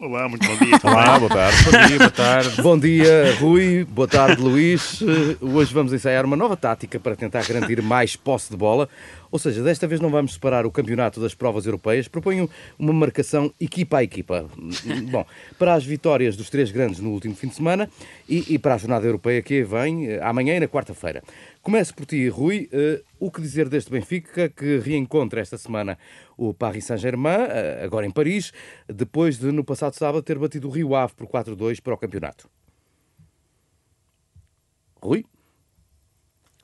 Olá, muito bom dia. Olá, boa tarde. Bom dia, boa tarde. Bom dia, Rui. Boa tarde, Luís. Eh, Hoje vamos ensaiar uma nova tática para tentar garantir mais posse de bola. Ou seja, desta vez não vamos separar o campeonato das provas europeias. Proponho uma marcação equipa a equipa. Bom, para as vitórias dos três grandes no último fim de semana e, e para a jornada europeia que vem eh, amanhã e na quarta-feira. Começo por ti, Rui. Eh, o que dizer deste Benfica que reencontra esta semana o Paris Saint-Germain, eh, agora em Paris, depois de no passado sábado ter batido o Rio Ave por 4-2 para o campeonato? Rui?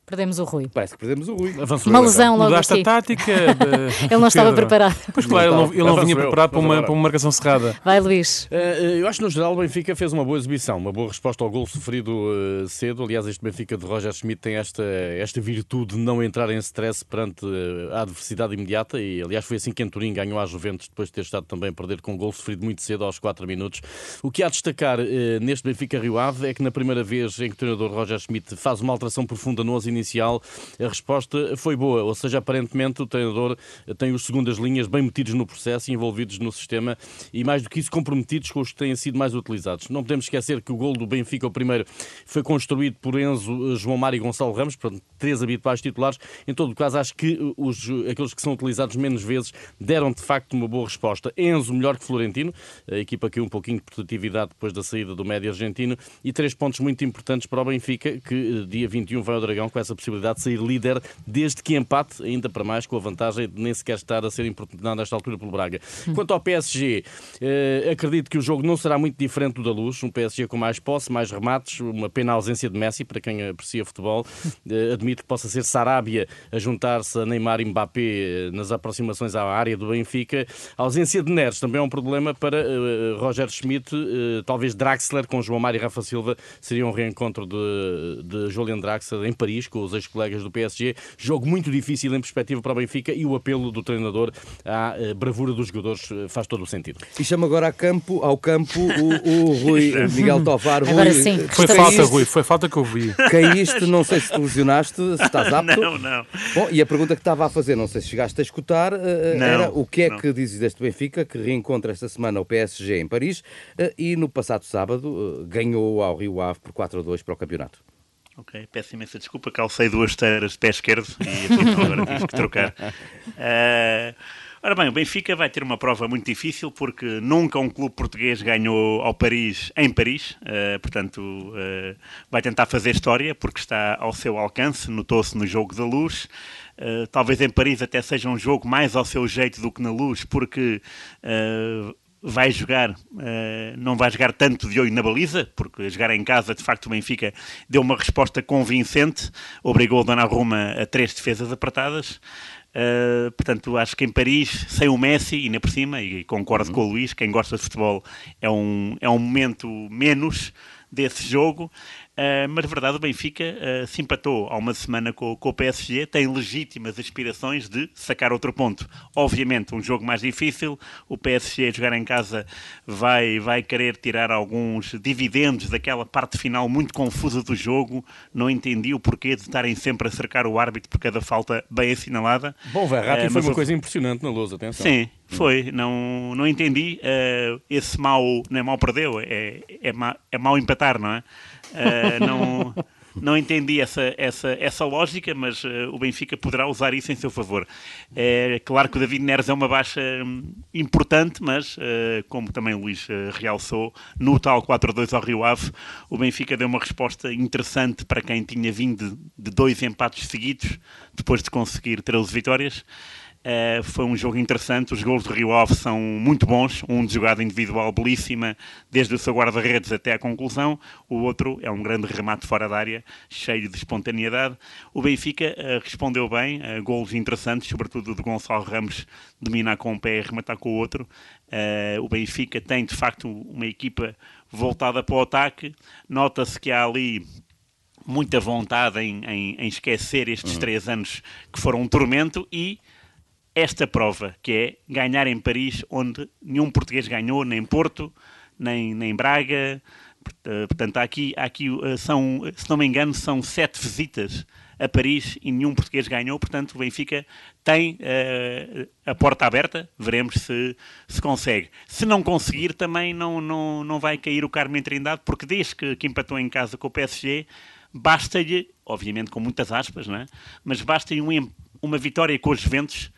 Perdemos o Rui. Parece que perdemos o Rui. Avançou Uma lesão logo Mudaste aqui. a tática. de- Ele não estava preparado. Pois claro, ele não, ele não vinha eu. preparado para uma, para uma marcação cerrada. Vai, Luís. Eh, Eu acho que no geral o Benfica fez uma boa exibição, uma boa resposta ao gol sofrido eh, cedo. Aliás, este Benfica de Roger Schmidt tem esta, esta virtude de não entrar em stress perante eh, a adversidade imediata e, aliás, foi assim que em Turim ganhou à Juventus depois de ter estado também a perder com um gol sofrido muito cedo aos 4 minutos. O que há de destacar eh, neste Benfica Rio Ave é que na primeira vez em que o treinador Roger Schmidt faz uma alteração profunda no 11 inicial, a resposta foi boa, ou seja, aparentemente o treinador tem os segundas linhas bem metidos no processo, envolvidos no sistema e mais do que isso comprometidos com os que têm sido mais utilizados. Não podemos esquecer que o gol do Benfica, o primeiro, foi construído por Enzo, eh, João Mário e Gonçalo Ramos, portanto, três habituais titulares. Em todo caso, acho que eh, os, aqueles que são utilizados menos vezes deram de facto uma boa resposta. Enzo melhor que Florentino, a equipa caiu um pouquinho de produtividade depois da saída do médio argentino e três pontos muito importantes para o Benfica, que eh, dia 21 vai ao Dragão com essa possibilidade de sair líder desde que empate, ainda para mais com a vantagem de nem sequer estar a ser importunado nesta altura pelo Braga. Quanto ao PSG, eh, acredito que o jogo não será muito diferente do da Luz, um PSG com mais posse, mais remates, uma pena a ausência de Messi, para quem aprecia futebol. Eh, admito que possa ser Sarabia a juntar-se a Neymar e Mbappé eh, nas aproximações à área do Benfica. A ausência de Neres também é um problema para eh, Roger Schmidt, eh, talvez Draxler com João Mário e Rafa Silva seria um reencontro de, de Julian Draxler em Paris com os ex-colegas do PSG. Jogo muito difícil em perspectiva para o Benfica e o apelo do treinador à eh, bravura dos jogadores eh, faz todo o sentido. E chama agora a campo, ao campo o, o Rui Miguel Tovar. Rui, Agora sim, eh, Foi falta, Rui, foi falta que eu vi. Caíste, não sei se te lesionaste, se estás apto. Não, não. Bom, e a pergunta que estava a fazer, não sei se chegaste a escutar, Não, era o que é não. que dizes deste Benfica, que reencontra esta semana o PSG em Paris e no passado sábado ganhou ao Rio Ave por 4-2 para o campeonato. Ok, peço imensa desculpa, calcei duas esteiras de pé esquerdo e afinal agora tive que trocar. Eh, ora bem, o Benfica vai ter uma prova muito difícil porque nunca um clube português ganhou ao Paris em Paris, Eh, portanto eh, vai tentar fazer história porque está ao seu alcance, notou-se no jogo da luz. Eh, talvez em Paris até seja um jogo mais ao seu jeito do que na luz, porque eh, vai jogar, eh, não vai jogar tanto de olho na baliza, porque jogar em casa, de facto, o Benfica deu uma resposta convincente, obrigou o Donnarumma a três defesas apertadas. Uh, portanto, acho que em Paris, sem o Messi, e ainda por cima, e concordo com o Luís, quem gosta de futebol é um, é um momento menos desse jogo. Uh, mas, de verdade, o Benfica uh, se empatou há uma semana com, com o PSG, tem legítimas aspirações de sacar outro ponto. Obviamente, um jogo mais difícil, o PSG a jogar em casa vai, vai querer tirar alguns dividendos daquela parte final muito confusa do jogo. Não entendi o porquê de estarem sempre a cercar o árbitro por cada falta bem assinalada. Bom, Verratti Eh, foi uma o- coisa impressionante na luz, atenção. Sim, foi. Não, não entendi. eh, esse mal, não é mal perdeu, é, é, é mal empatar, não é? Eh, não, não entendi essa, essa, essa lógica, mas eh, o Benfica poderá usar isso em seu favor. É claro que o David Neres é uma baixa hum, importante, mas como também o Luís realçou, no tal 4-2 ao Rio Ave, o Benfica deu uma resposta interessante para quem tinha vindo de dois empates seguidos, depois de conseguir 13 vitórias. Uh, foi um jogo interessante. Os gols do Rio Ave são muito bons. Um de jogada individual belíssima, desde o seu guarda-redes até à conclusão. O outro é um grande remate fora da área, cheio de espontaneidade. O Benfica uh, respondeu bem, uh, gols interessantes, sobretudo de Gonçalo Ramos dominar com um pé e rematar com o outro. Uh, o Benfica tem de facto uma equipa voltada para o ataque. Nota-se que há ali muita vontade em, em- em esquecer estes três anos que foram um tormento e esta prova, que é ganhar em Paris, onde nenhum português ganhou, nem Porto, nem, nem Braga. Portanto, há aqui, aqui são, se não me engano, são sete visitas a Paris e nenhum português ganhou, portanto o Benfica tem uh, a porta aberta, veremos se, se consegue. Se não conseguir, também não, não, não vai cair o Carmen Trindade, porque desde que, que empatou em casa com o PSG, basta-lhe, obviamente com muitas aspas, não é? mas basta-lhe um, uma vitória com os Juventus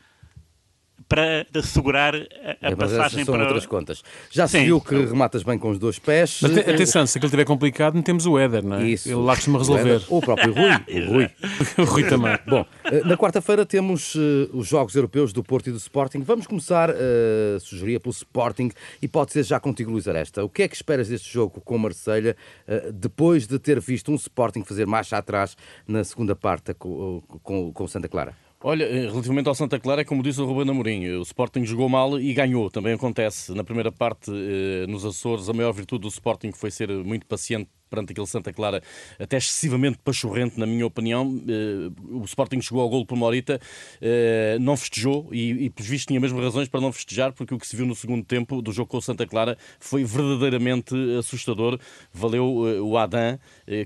para assegurar a, a é, passagem são para outras contas. Já se Sim. viu que rematas bem com os dois pés. Mas atenção, se aquilo estiver complicado, metemos o Éder, não é? Isso. Ele lá costuma resolver. Ou o próprio Rui. o Rui. o Rui também. Bom, eh, na quarta-feira temos uh, os Jogos Europeus do Porto e do Sporting. Vamos começar, uh, sugeria, pelo Sporting e pode ser já contigo, Luís Aresta. O que é que esperas deste jogo com o Marselha uh, depois de ter visto um Sporting fazer marcha atrás na segunda parte com, com, com Santa Clara? Olha, eh, relativamente ao Santa Clara, é como disse o Ruben Amorim, o Sporting jogou mal e ganhou, também acontece. Na primeira parte, eh, nos Açores, a maior virtude do Sporting foi ser muito paciente perante aquele Santa Clara até excessivamente pachorrento, na minha opinião. Eh, o Sporting chegou ao gol por Morita, eh, não festejou e, e pelos vistos, tinha mesmo razões para não festejar, porque o que se viu no segundo tempo do jogo com o Santa Clara foi verdadeiramente assustador. Valeu eh, o Adam,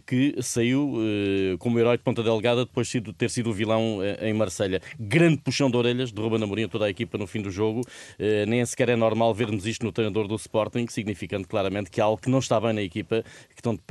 que saiu como herói de ponta delegada depois de ter sido o vilão em Marselha. Grande puxão de orelhas de Ruben Amorim, toda a equipa no fim do jogo. Nem sequer é normal vermos isto no treinador do Sporting, significando claramente que há algo que não está bem na equipa, que estão de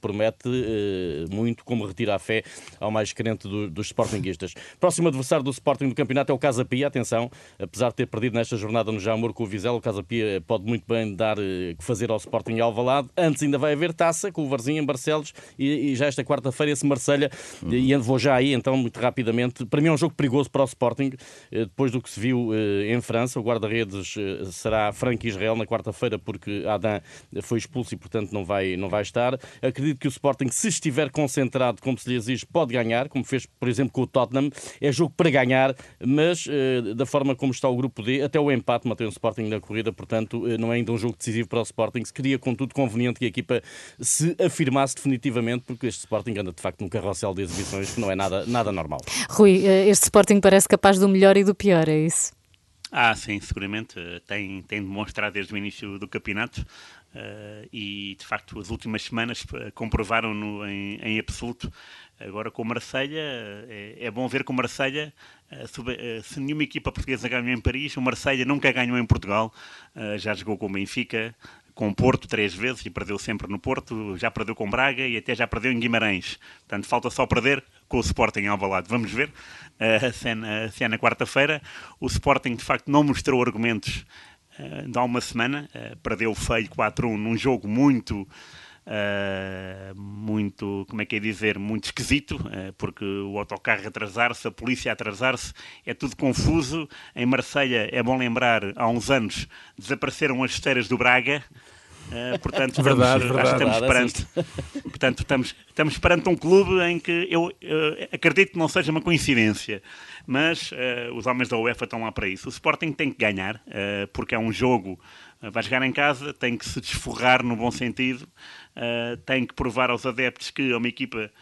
promete uh, muito como retira a fé ao mais crente do, dos Sportinguistas. Próximo adversário do Sporting do campeonato é o Casa Pia. Atenção, apesar de ter perdido nesta jornada no Jamor com o Vizela, o Casa Pia pode muito bem dar uh, que fazer ao Sporting e ao Valado. Antes ainda vai haver taça com o Varzinho em Barcelos e, e já esta quarta-feira esse Marselha uhum. e vou já aí então muito rapidamente. Para mim é um jogo perigoso para o Sporting, depois do que se viu em França. O guarda-redes será Frank Israel na quarta-feira porque Adam foi expulso e portanto não vai, não vai estar. Acredito que o Sporting, se estiver concentrado, como se lhe exige, pode ganhar, como fez, por exemplo, com o Tottenham. É jogo para ganhar, mas uh, da forma como está o grupo D, até o empate mantém o Sporting na corrida, portanto, uh, não é ainda um jogo decisivo para o Sporting. Seria, contudo, conveniente que a equipa se afirmasse definitivamente, porque este Sporting anda de facto num carrossel de exibições que não é nada, nada normal. Rui, eh, este Sporting parece capaz do melhor e do pior, é isso? Ah, sim, seguramente. Tem, tem demonstrado desde o início do campeonato Uh, e de facto as últimas semanas uh, comprovaram-no em, em, absoluto. Agora com o Marselha é, é, bom ver que o Marselha, uh, se nenhuma equipa portuguesa ganhou em Paris, o Marselha nunca ganhou em Portugal. já jogou com o Benfica, com o Porto três vezes e perdeu sempre no Porto, já perdeu com Braga e até já perdeu em Guimarães. Portanto, falta só perder com o Sporting em Alvalade. Vamos ver uh, se, é na, se é na quarta-feira. O Sporting, de facto, não mostrou argumentos uh, de há uma semana, uh, perdeu feio 4-1 num jogo muito, uh, muito, como é que é dizer, muito esquisito, uh, porque o autocarro atrasar-se, a polícia atrasar-se, é tudo confuso. Em Marselha é bom lembrar, há uns anos desapareceram as esteiras do Braga. Uh, portanto, estamos, verdade, verdade, estamos perante, portanto, estamos, estamos perante um clube em que eu acredito que não seja uma coincidência mas uh, os homens da UEFA estão lá para isso. O Sporting tem que ganhar, uh, porque é um jogo, uh, vai jogar em casa, tem que se desforrar no bom sentido, tem que provar aos adeptos que é uma equipa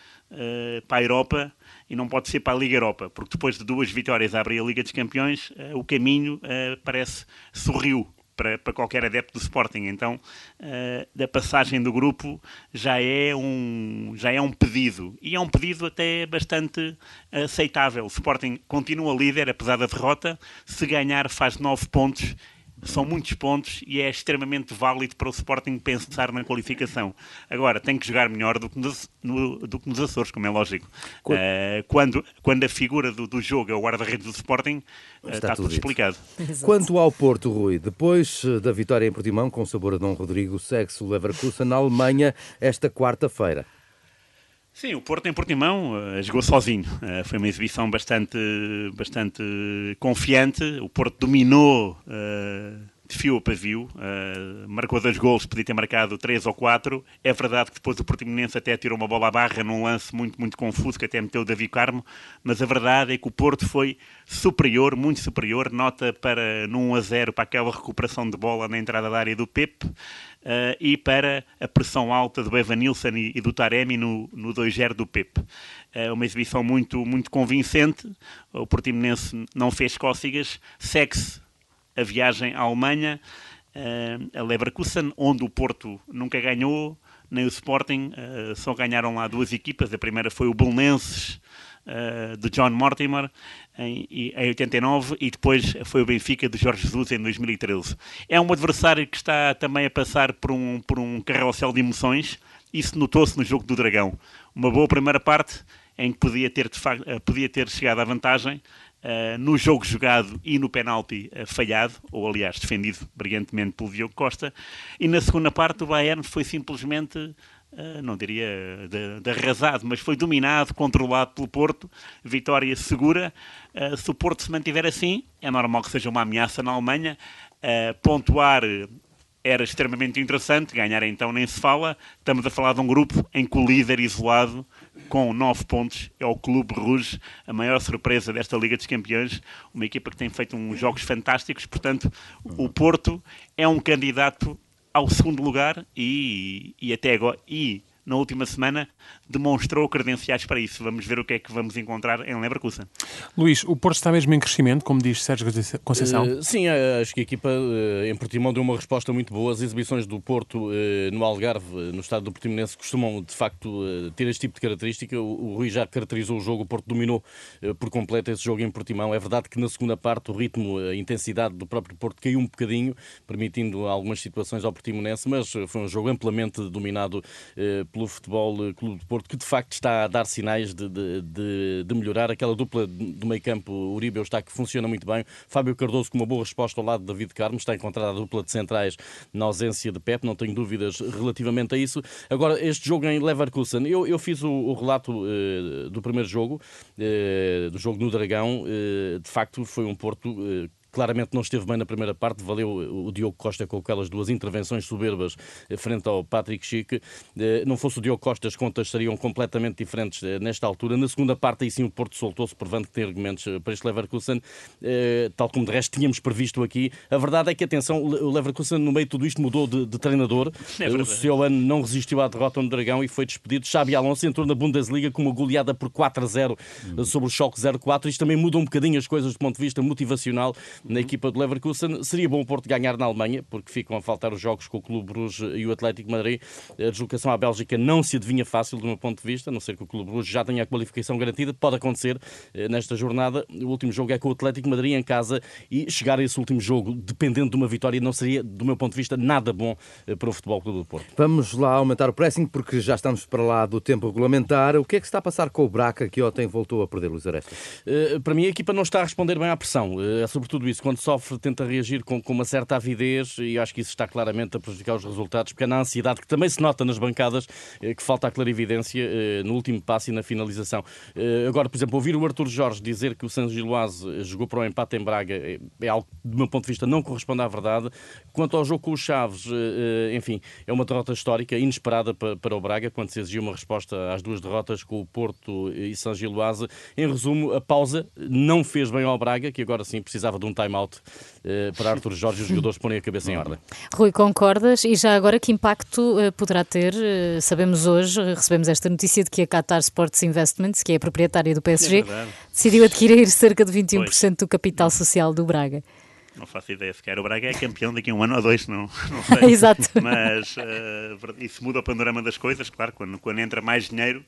para a Europa e não pode ser para a Liga Europa, porque depois de duas vitórias a abrir a Liga dos Campeões, o caminho parece sorriu para, para qualquer adepto do Sporting. Então, uh, da passagem do grupo já é, um, já é um pedido. E é um pedido até bastante aceitável. O Sporting continua líder, apesar da derrota. Se ganhar, faz nove pontos são muitos pontos e é extremamente válido para o Sporting pensar na qualificação. Agora, tem que jogar melhor do que nos, no, do que nos Açores, como é lógico. Quando, uh, quando, quando a figura do, do jogo é o guarda-redes do Sporting, uh, está, está, tudo, tudo explicado. Exato. Quanto ao Porto, Rui, depois eh, da vitória em Portimão, com sabor a Dom Rodrigo, segue-se o Leverkusen na Alemanha esta quarta-feira. Sim, o Porto em Portimão uh, jogou sozinho. Uh, foi uma exibição bastante, bastante confiante. O Porto dominou uh, de fio a pavio, marcou dois gols, podia ter marcado três ou quatro. É verdade que depois o Portimonense até tirou uma bola à barra num lance muito, muito confuso, que até meteu o Davi Carmo, mas a verdade é que o Porto foi superior, muito superior, nota para no 1 a 0 para aquela recuperação de bola na entrada da área do Pepe, uh, e para a pressão alta do Evan Nilsson e, e do Taremi no, no 2-0 do Pepe. É uma exibição muito, muito convincente. O Portimonense não fez cócegas, segue-se a viagem à Alemanha, uh, a Leverkusen, onde o Porto nunca ganhou, nem o Sporting, só ganharam lá duas equipas. A primeira foi o Belenenses, uh, de John Mortimer, em, em 89, e depois foi o Benfica de Jorge Jesus em 2013. É um adversário que está também a passar por um, por um carrossel de emoções. Isso notou-se no jogo do Dragão. Uma boa primeira parte em que podia ter, facto, podia ter chegado à vantagem, Uh, no jogo jogado e no penalti uh, falhado, ou aliás defendido brilhantemente pelo Diogo Costa, e na segunda parte o Bayern foi simplesmente, não diria de, de, arrasado, mas foi dominado, controlado pelo Porto, vitória segura. se o Porto se mantiver assim, é normal que seja uma ameaça na Alemanha. pontuar era extremamente interessante, ganhar então nem se fala. Estamos a falar de um grupo em que o líder isolado com 9 pontos, é o Clube Rouge, a maior surpresa desta Liga dos Campeões, uma equipa que tem feito uns jogos fantásticos, portanto, o Porto é um candidato ao segundo lugar e, e até agora. E, na última semana, demonstrou credenciais para isso. Vamos ver o que é que vamos encontrar em Leverkusen. Luís, o Porto está mesmo em crescimento, como diz Sérgio Conceição? Uh, sim, eh, acho que a equipa uh, em Portimão deu uma resposta muito boa. As exibições do Porto uh, no Algarve, no estado do Portimonense, costumam de facto ter este tipo de característica. O, o Rui já caracterizou o jogo, o Porto dominou por completo esse jogo em Portimão. É verdade que na segunda parte o ritmo, a intensidade do próprio Porto caiu um bocadinho, permitindo algumas situações ao Portimonense, mas foi um jogo amplamente dominado pelo Futebol Clube de Porto, que de facto está a dar sinais de, de, de, de melhorar. Aquela dupla do meio campo, Uribe está que funciona muito bem. Fábio Cardoso com uma boa resposta ao lado de David Carmo, está encontrada a dupla de centrais na ausência de Pep, não tenho dúvidas relativamente a isso. Agora, este jogo em Leverkusen, eu, eu fiz o, o relato uh, do primeiro jogo, uh, do jogo no Dragão, uh, de facto foi um Porto claramente não esteve bem na primeira parte, valeu o Diogo Costa com aquelas duas intervenções soberbas eh, frente ao Patrick Chique. Eh, não fosse o Diogo Costa, as contas seriam completamente diferentes eh, nesta altura. Na segunda parte, aí sim, o Porto soltou-se, provando que tem argumentos para este Leverkusen, tal como de resto tínhamos previsto aqui. A verdade é que, atenção, o Leverkusen, no meio de tudo isto, mudou de, de treinador. É o seu ano não resistiu à derrota no Dragão e foi despedido. Xabi Alonso entrou na Bundesliga com uma goleada por 4 a 0 sobre o Choque 0-4. Isto também muda um bocadinho as coisas do ponto de vista motivacional na equipa do Leverkusen. Seria bom o Porto ganhar na Alemanha, porque ficam a faltar os jogos com o Clube Bruges e o Atlético Madrid. A deslocação à Bélgica não se adivinha fácil, do meu ponto de vista, a não ser que o Clube Bruges já tenha a qualificação garantida. Pode acontecer eh, nesta jornada. O último jogo é com o Atlético Madrid em casa e chegar a esse último jogo, dependendo de uma vitória, não seria, do meu ponto de vista, nada bom eh, para o Futebol Clube do Porto. Vamos lá aumentar o pressing, porque já estamos para lá do tempo regulamentar. O que é que está a passar com o Braca, que ontem voltou a perder Luís Aresta? Uh, para mim, a equipa não está a responder bem à pressão. Uh, é sobretudo isso. Quando sofre, tenta reagir com, com uma certa avidez e acho que isso está claramente a prejudicar os resultados, porque é na ansiedade que também se nota nas bancadas eh, que falta a clarividência eh, no último passo e na finalização. Eh, agora, por exemplo, ouvir o Arthur Jorge dizer que o San Giloase jogou para o empate em Braga é, algo que, do meu ponto de vista, não corresponde à verdade. Quanto ao jogo com os Chaves, enfim, é uma derrota histórica, inesperada para, para o Braga, quando se exigiu uma resposta às duas derrotas com o Porto e San Giloase. Em resumo, a pausa não fez bem ao Braga, que agora sim precisava de um time-out eh, para Arthur Jorge os jogadores porem a cabeça em ordem. Rui, concordas? E já agora que impacto uh, poderá ter? Uh, sabemos hoje, recebemos esta notícia de que a Qatar Sports Investments, que é a proprietária do PSG, é decidiu adquirir cerca de 21% pois. do capital social do Braga. Não faço ideia sequer. O Braga é campeão daqui a um ano ou dois, não, não sei. Exato. Mas uh, isso muda o panorama das coisas, claro, quando, quando entra mais dinheiro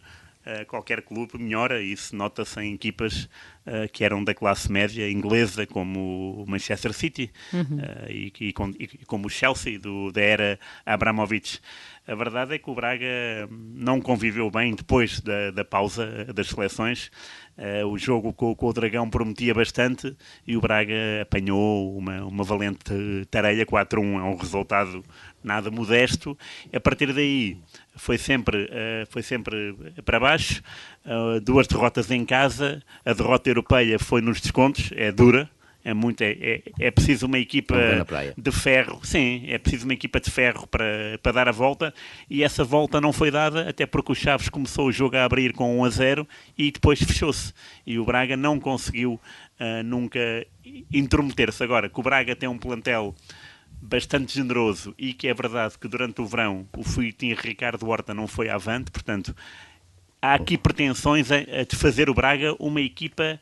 qualquer clube melhora, isso nota-se em equipas uh, que eram da classe média inglesa, como o Manchester City uhum. uh, e, e, e, como o Chelsea, do, da era Abramovich. A verdade é que o Braga não conviveu bem depois da, da pausa das seleções. Uh, o jogo com, com, o Dragão prometia bastante e o Braga apanhou uma, uma valente tareia 4-1. É um resultado nada modesto. A partir daí foi sempre, uh, foi sempre para baixo. Uh, duas derrotas em casa. A derrota europeia foi nos descontos, é dura é muito é, é, é preciso uma equipa de ferro. Sim é preciso uma equipa de ferro para, para dar a volta. E essa volta não foi dada até porque o Chaves começou o jogo a abrir com 1 a 0 e depois fechou-se. E o Braga não conseguiu uh, nunca intrometer-se. Agora que o Braga tem um plantel bastante generoso e que é verdade que durante o verão o Fuitinho Ricardo Horta não foi avante portanto há aqui pretensões a, a de fazer o Braga uma equipa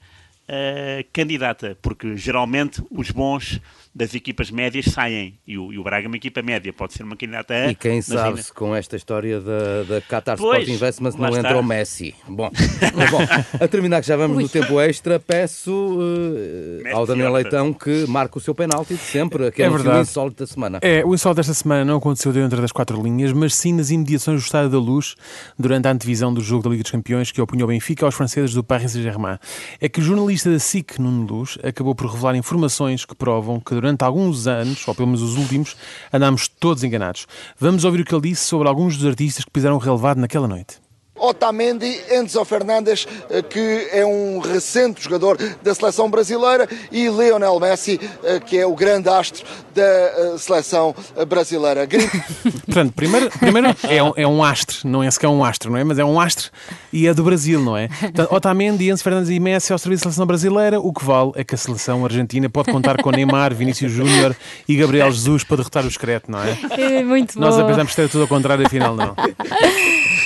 uh, candidata, porque geralmente os bons das equipas médias saem e o, e o Braga é uma equipa média, pode ser uma candidata a. E quem sabe se com esta história da, da Qatar pois, Sport Investments não está. entra o Messi. Bom, bom, a terminar que já vamos Ui. no tempo extra, peço uh, ao Daniel Leitão que marque o seu penalti de sempre, que é, é verdade. o insólito da semana. É, o insólito desta semana não aconteceu dentro das quatro linhas, mas sim nas imediações do Estádio da Luz, durante a antevisão do jogo da Liga dos Campeões que opunha o Benfica aos franceses do Paris Saint-Germain. É que o jornalista da SIC, Nuno Luz, acabou por revelar informações que provam que durante alguns anos, ou pelo menos os últimos, andámos todos enganados. Vamos ouvir o que ele disse sobre alguns dos artistas que pisaram relevado naquela noite. Otamendi, Enzo Fernandes, eh, que é um recente jogador da seleção brasileira, e Lionel Messi, eh, que é o grande astro da eh, seleção brasileira. Portanto, primeiro, primeiro é, um, é um astro, não é sequer um astro, não é? Mas é um astro e é do Brasil, não é? Portanto, Otamendi, Enzo Fernandes e Messi ao serviço da seleção brasileira, o que vale é que a seleção argentina pode contar com Neymar, Vinícius Júnior e Gabriel Jesus para derrotar o excreto, não é? É muito Nós bom. pensamos que era tudo ao contrário, afinal não.